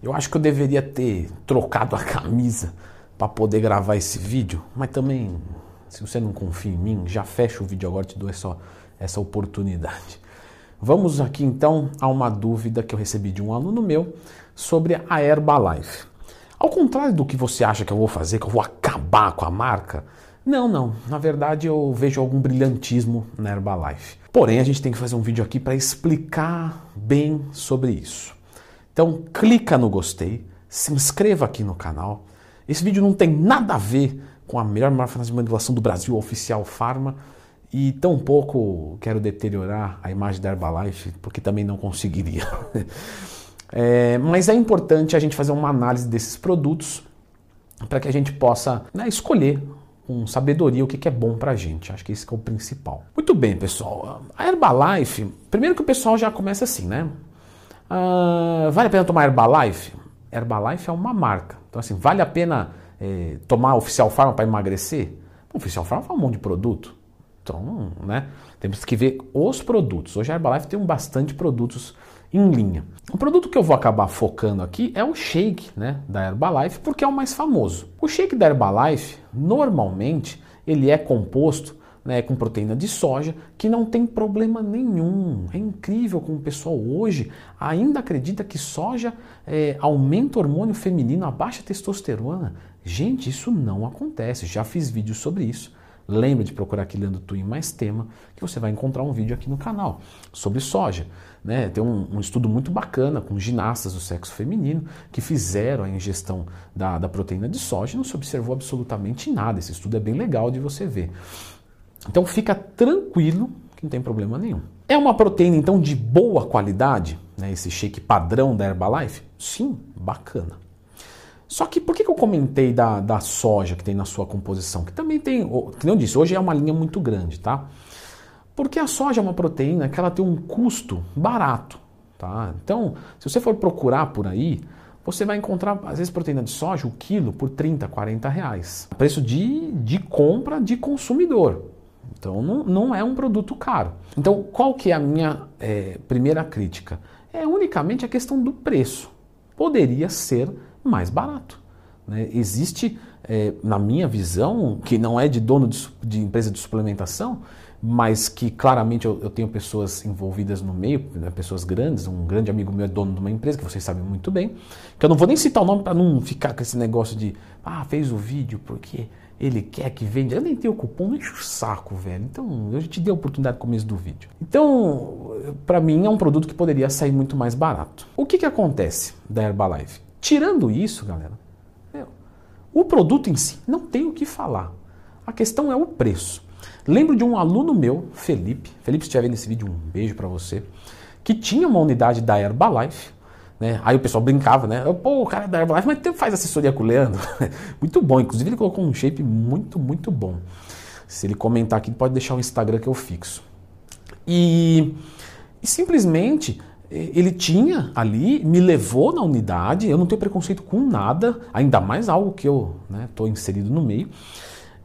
Eu acho que eu deveria ter trocado a camisa para poder gravar esse vídeo, mas também, se você não confia em mim, já fecha o vídeo agora, te dou essa, essa oportunidade. Vamos aqui então a uma dúvida que eu recebi de um aluno meu sobre a Herbalife. Ao contrário do que você acha que eu vou fazer, que eu vou acabar com a marca, não, não. Na verdade, eu vejo algum brilhantismo na Herbalife. Porém, a gente tem que fazer um vídeo aqui para explicar bem sobre isso. Então, clica no gostei, se inscreva aqui no canal. Esse vídeo não tem nada a ver com a melhor máquina de manipulação do Brasil, Oficial Pharma, e tampouco quero deteriorar a imagem da Herbalife, porque também não conseguiria. é, mas é importante a gente fazer uma análise desses produtos para que a gente possa né, escolher com sabedoria o que, é bom para a gente. Acho que esse que é o principal. Muito bem, pessoal. A Herbalife, primeiro que o pessoal já começa assim, né? Uh, vale a pena tomar Herbalife? Herbalife é uma marca. Então, assim, vale a pena é, tomar Oficial Pharma para emagrecer? O Oficial Pharma faz um monte de produto. Então, né? Temos que ver os produtos. Hoje a Herbalife tem bastante produtos em linha. O produto que eu vou acabar focando aqui é o shake né, da Herbalife, porque é o mais famoso. O shake da Herbalife, normalmente, ele é composto né, com proteína de soja, que não tem problema nenhum. É incrível como o pessoal hoje ainda acredita que soja é, aumenta o hormônio feminino, abaixa a testosterona. Gente, isso não acontece. Já fiz vídeos sobre isso. Lembre de procurar aqui Leandro Twin mais tema, que você vai encontrar um vídeo aqui no canal sobre soja. Né? Tem um, um, estudo muito bacana com ginastas do sexo feminino que fizeram a ingestão da, da proteína de soja e não se observou absolutamente nada. Esse estudo é bem legal de você ver. Então fica tranquilo que não tem problema nenhum. É uma proteína então de boa qualidade, né, esse shake padrão da Herbalife? Sim, bacana. Só que por que eu comentei da, da soja que tem na sua composição? Que também tem, que não disse, hoje é uma linha muito grande, tá? Porque a soja é uma proteína que ela tem um custo barato, tá? Então, se você for procurar por aí, você vai encontrar, às vezes, proteína de soja, o quilo, por 30, 40 reais. Preço de, de compra de consumidor. Então não, não é um produto caro. Então qual que é a minha é, primeira crítica? É unicamente a questão do preço. Poderia ser mais barato. Né? Existe, é, na minha visão, que não é de dono de, de empresa de suplementação, mas que claramente eu, eu tenho pessoas envolvidas no meio, né, pessoas grandes, um grande amigo meu é dono de uma empresa, que vocês sabem muito bem, que eu não vou nem citar o nome para não ficar com esse negócio de, ah, fez o vídeo porque ele quer que venda. Eu nem tenho cupom, enche o saco, velho. Então, eu te dei a oportunidade no começo do vídeo. Então, para mim, é um produto que poderia sair muito mais barato. O que, que acontece da Herbalife? Tirando isso, galera, meu, o produto em si não tem o que falar. A questão é o preço. Lembro de um aluno meu, Felipe. Felipe, se estiver vendo esse vídeo, um beijo para você. Que tinha uma unidade da Herbalife né? Aí o pessoal brincava, né? Pô, o cara da Herbalife, mas faz assessoria com o Leandro. muito bom. Inclusive, ele colocou um shape muito, muito bom. Se ele comentar aqui, pode deixar o Instagram que eu fixo. E, e simplesmente ele tinha ali, me levou na unidade. Eu não tenho preconceito com nada, ainda mais algo que eu estou né, inserido no meio.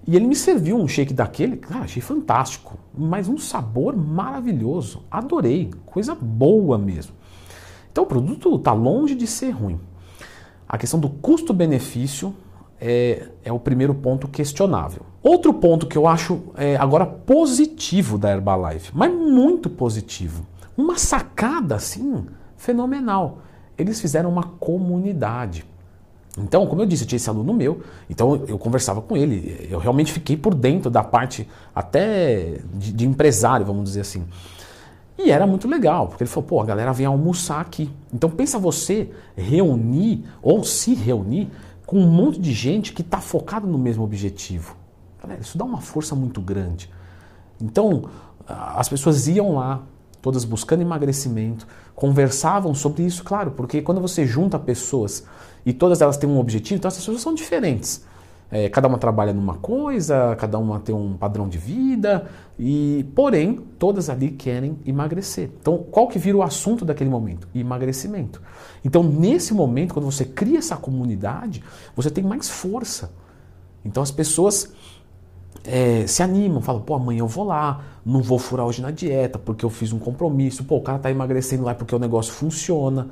E ele me serviu um shake daquele, cara, achei fantástico, mas um sabor maravilhoso. Adorei, coisa boa mesmo. Então o produto está longe de ser ruim. A questão do custo-benefício é, é, o primeiro ponto questionável. Outro ponto que eu acho é, agora positivo da Herbalife, mas muito positivo. Uma sacada assim fenomenal. Eles fizeram uma comunidade. Então, como eu disse, eu tinha esse aluno meu, então eu conversava com ele, eu realmente fiquei por dentro da parte até de, de empresário, vamos dizer assim. E era muito legal, porque ele falou, pô, a galera vem almoçar aqui. Então pensa você reunir ou se reunir com um monte de gente que está focado no mesmo objetivo. Galera, isso dá uma força muito grande. Então as pessoas iam lá, todas buscando emagrecimento, conversavam sobre isso, claro, porque quando você junta pessoas e todas elas têm um objetivo, então as pessoas são diferentes. É, cada uma trabalha numa coisa, cada uma tem um padrão de vida, e porém todas ali querem emagrecer. Então, qual que vira o assunto daquele momento? Emagrecimento. Então, nesse momento, quando você cria essa comunidade, você tem mais força. Então, as pessoas é, se animam, falam, pô, amanhã eu vou lá, não vou furar hoje na dieta, porque eu fiz um compromisso, pô, o cara tá emagrecendo lá porque o negócio funciona.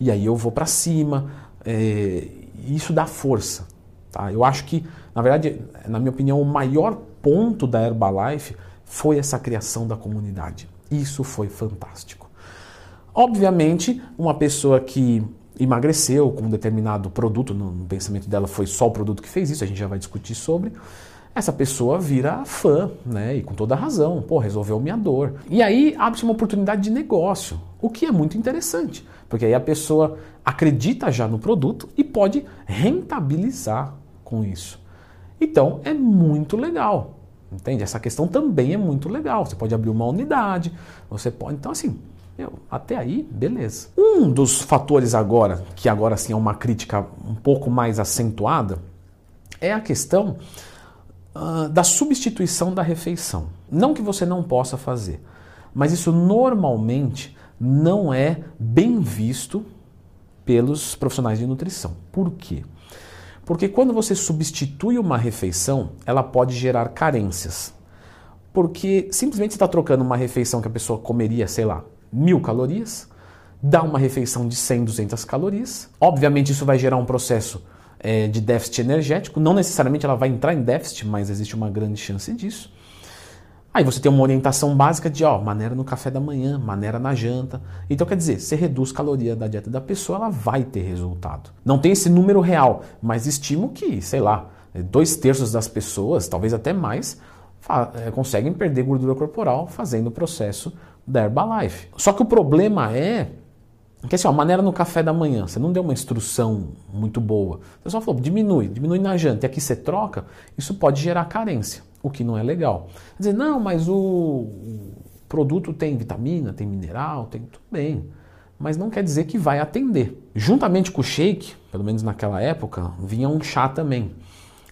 e aí eu vou para cima. É, isso dá força. Tá? Eu acho que, na verdade, na minha opinião, o maior ponto da Herbalife foi essa criação da comunidade. Isso foi fantástico. Obviamente, uma pessoa que emagreceu com um determinado produto, no pensamento dela foi só o produto que fez isso, a gente já vai discutir sobre. Essa pessoa vira fã, né? E com toda razão, pô, resolveu minha dor. E aí abre-se uma oportunidade de negócio, o que é muito interessante, porque aí a pessoa acredita já no produto e pode rentabilizar com isso. Então é muito legal. Entende? Essa questão também é muito legal. Você pode abrir uma unidade, você pode. Então, assim, eu, até aí, beleza. Um dos fatores agora, que agora sim é uma crítica um pouco mais acentuada, é a questão uh, da substituição da refeição. Não que você não possa fazer, mas isso normalmente não é bem visto pelos profissionais de nutrição. Por quê? Porque quando você substitui uma refeição, ela pode gerar carências. Porque simplesmente está trocando uma refeição que a pessoa comeria, sei lá, mil calorias, dá uma refeição de 100, 200 calorias. Obviamente, isso vai gerar um processo é, de déficit energético. Não necessariamente ela vai entrar em déficit, mas existe uma grande chance disso. Aí você tem uma orientação básica de ó, maneira no café da manhã, maneira na janta. Então quer dizer, você reduz caloria da dieta da pessoa, ela vai ter resultado. Não tem esse número real, mas estimo que, sei lá, dois terços das pessoas, talvez até mais, é, conseguem perder gordura corporal fazendo o processo da Herbalife. Só que o problema é que assim, ó, maneira no café da manhã, você não deu uma instrução muito boa. Você só falou, diminui, diminui na janta, e aqui você troca, isso pode gerar carência, o que não é legal. Dizer, não, mas o produto tem vitamina, tem mineral, tem tudo bem. Mas não quer dizer que vai atender. Juntamente com o shake, pelo menos naquela época, vinha um chá também.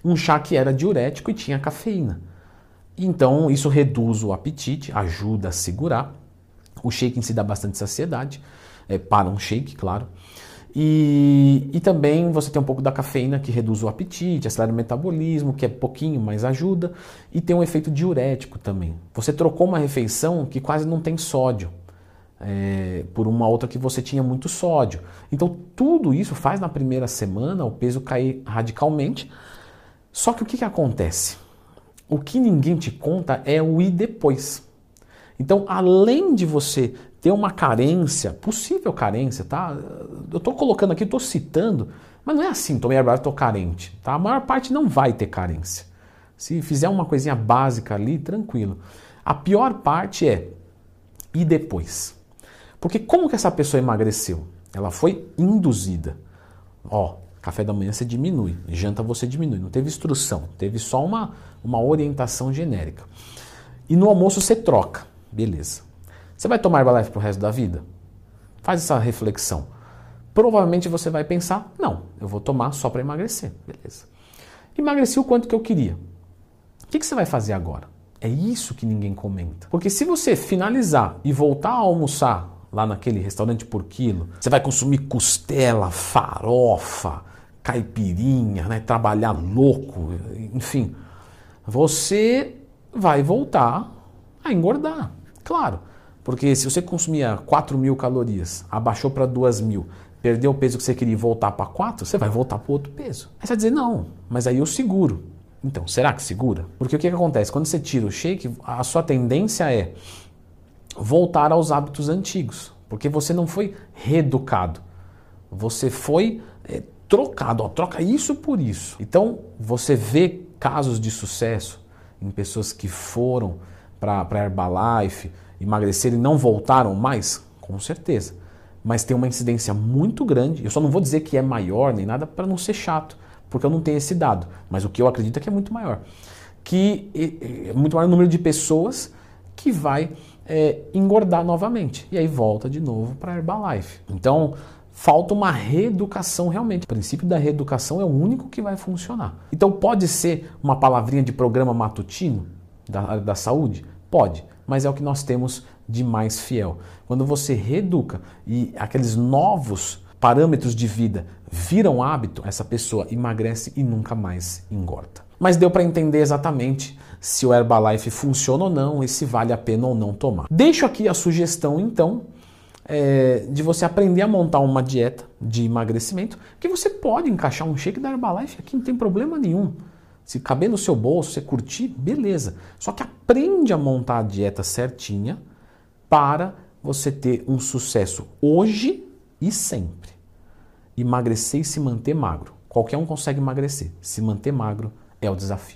Um chá que era diurético e tinha cafeína. Então, isso reduz o apetite, ajuda a segurar. O shake em si dá bastante saciedade, é, para um shake, claro. E, e, também você tem um pouco da cafeína que reduz o apetite, acelera o metabolismo, que é pouquinho, mas ajuda. E tem um efeito diurético também. Você trocou uma refeição que quase não tem sódio. É, por uma outra que você tinha muito sódio. Então tudo isso faz na primeira semana o peso cair radicalmente. Só que o que, que acontece? O que ninguém te conta é o e depois. Então, além de você ter uma carência, possível carência, tá? Eu estou colocando aqui, estou citando, mas não é assim, tomei herbal, estou carente, tá? A maior parte não vai ter carência. Se fizer uma coisinha básica ali, tranquilo. A pior parte é e depois. Porque como que essa pessoa emagreceu? Ela foi induzida. Ó, Café da manhã você diminui, janta você diminui. Não teve instrução, teve só uma, uma orientação genérica. E no almoço você troca, beleza. Você vai tomar Herbalife pro resto da vida? Faz essa reflexão. Provavelmente você vai pensar: não, eu vou tomar só para emagrecer, beleza. Emagreci o quanto que eu queria. O que, que você vai fazer agora? É isso que ninguém comenta. Porque se você finalizar e voltar a almoçar lá naquele restaurante por quilo, você vai consumir costela, farofa, caipirinha, né? trabalhar louco, enfim, você vai voltar a engordar. Claro, porque se você consumia 4 mil calorias, abaixou para 2 mil, perdeu o peso que você queria e voltar para 4, você vai voltar para outro peso. Aí você vai dizer, não, mas aí eu seguro. Então, será que segura? Porque o que, que acontece? Quando você tira o shake, a sua tendência é voltar aos hábitos antigos, porque você não foi reeducado. Você foi é, trocado, ó, troca isso por isso. Então você vê casos de sucesso em pessoas que foram para Herbalife, emagreceram e não voltaram mais? Com certeza. Mas tem uma incidência muito grande. Eu só não vou dizer que é maior nem nada para não ser chato, porque eu não tenho esse dado. Mas o que eu acredito é que é muito maior. Que é muito maior o número de pessoas que vai é, engordar novamente. E aí volta de novo para Herbalife. Então, falta uma reeducação realmente. O princípio da reeducação é o único que vai funcionar. Então pode ser uma palavrinha de programa matutino da da saúde? Pode, mas é o que nós temos de mais fiel. Quando você reeduca e aqueles novos parâmetros de vida viram hábito, essa pessoa emagrece e nunca mais engorda. Mas deu para entender exatamente se o Herbalife funciona ou não e se vale a pena ou não tomar. Deixo aqui a sugestão então é, de você aprender a montar uma dieta de emagrecimento que você pode encaixar um shake da Herbalife aqui, não tem problema nenhum. Se caber no seu bolso, você curtir, beleza. Só que aprende a montar a dieta certinha para você ter um sucesso hoje e sempre. Emagrecer e se manter magro. Qualquer um consegue emagrecer. Se manter magro é o desafio.